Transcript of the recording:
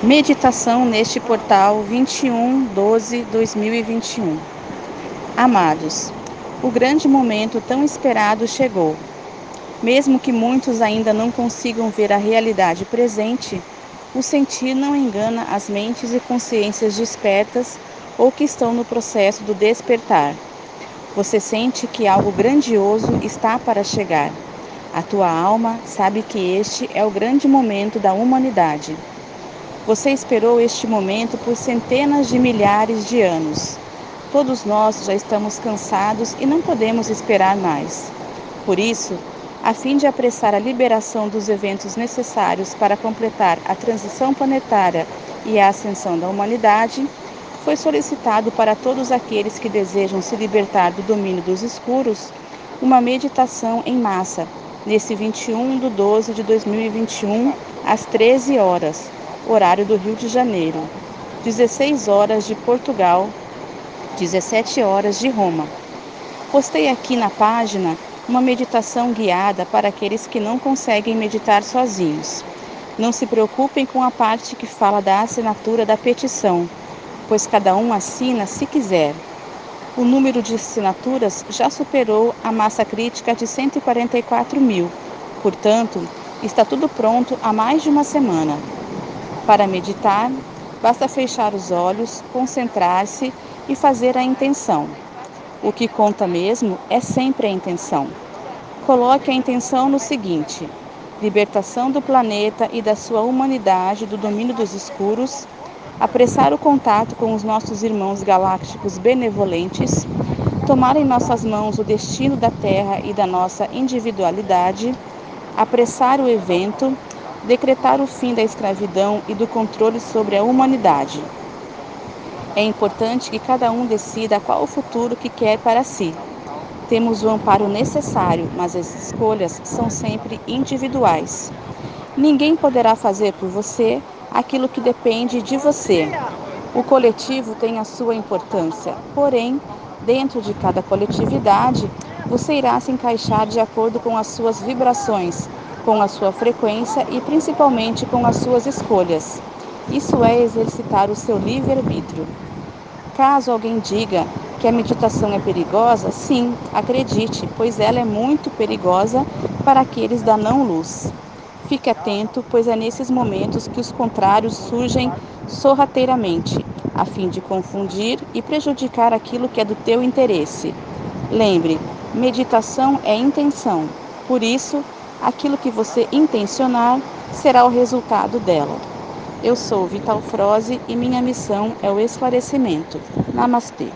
Meditação neste portal 21/12/2021. Amados, o grande momento tão esperado chegou. Mesmo que muitos ainda não consigam ver a realidade presente, o sentir não engana as mentes e consciências despertas ou que estão no processo do despertar. Você sente que algo grandioso está para chegar. A tua alma sabe que este é o grande momento da humanidade. Você esperou este momento por centenas de milhares de anos. Todos nós já estamos cansados e não podemos esperar mais. Por isso, a fim de apressar a liberação dos eventos necessários para completar a transição planetária e a ascensão da humanidade, foi solicitado para todos aqueles que desejam se libertar do domínio dos escuros uma meditação em massa, nesse 21 de 12 de 2021, às 13 horas, horário do Rio de Janeiro, 16 horas de Portugal, 17 horas de Roma. Postei aqui na página uma meditação guiada para aqueles que não conseguem meditar sozinhos. Não se preocupem com a parte que fala da assinatura da petição, pois cada um assina se quiser. O número de assinaturas já superou a massa crítica de 144 mil, portanto, está tudo pronto há mais de uma semana. Para meditar, basta fechar os olhos, concentrar-se e fazer a intenção. O que conta mesmo é sempre a intenção. Coloque a intenção no seguinte: libertação do planeta e da sua humanidade do domínio dos escuros, apressar o contato com os nossos irmãos galácticos benevolentes, tomar em nossas mãos o destino da Terra e da nossa individualidade, apressar o evento, decretar o fim da escravidão e do controle sobre a humanidade. É importante que cada um decida qual o futuro que quer para si. Temos o amparo necessário, mas as escolhas são sempre individuais. Ninguém poderá fazer por você aquilo que depende de você. O coletivo tem a sua importância, porém, dentro de cada coletividade, você irá se encaixar de acordo com as suas vibrações, com a sua frequência e principalmente com as suas escolhas. Isso é exercitar o seu livre-arbítrio. Caso alguém diga que a meditação é perigosa, sim, acredite, pois ela é muito perigosa para aqueles da não-luz. Fique atento, pois é nesses momentos que os contrários surgem sorrateiramente, a fim de confundir e prejudicar aquilo que é do teu interesse. Lembre, meditação é intenção. Por isso, aquilo que você intencionar será o resultado dela. Eu sou Vital Froze e minha missão é o esclarecimento. Namastê.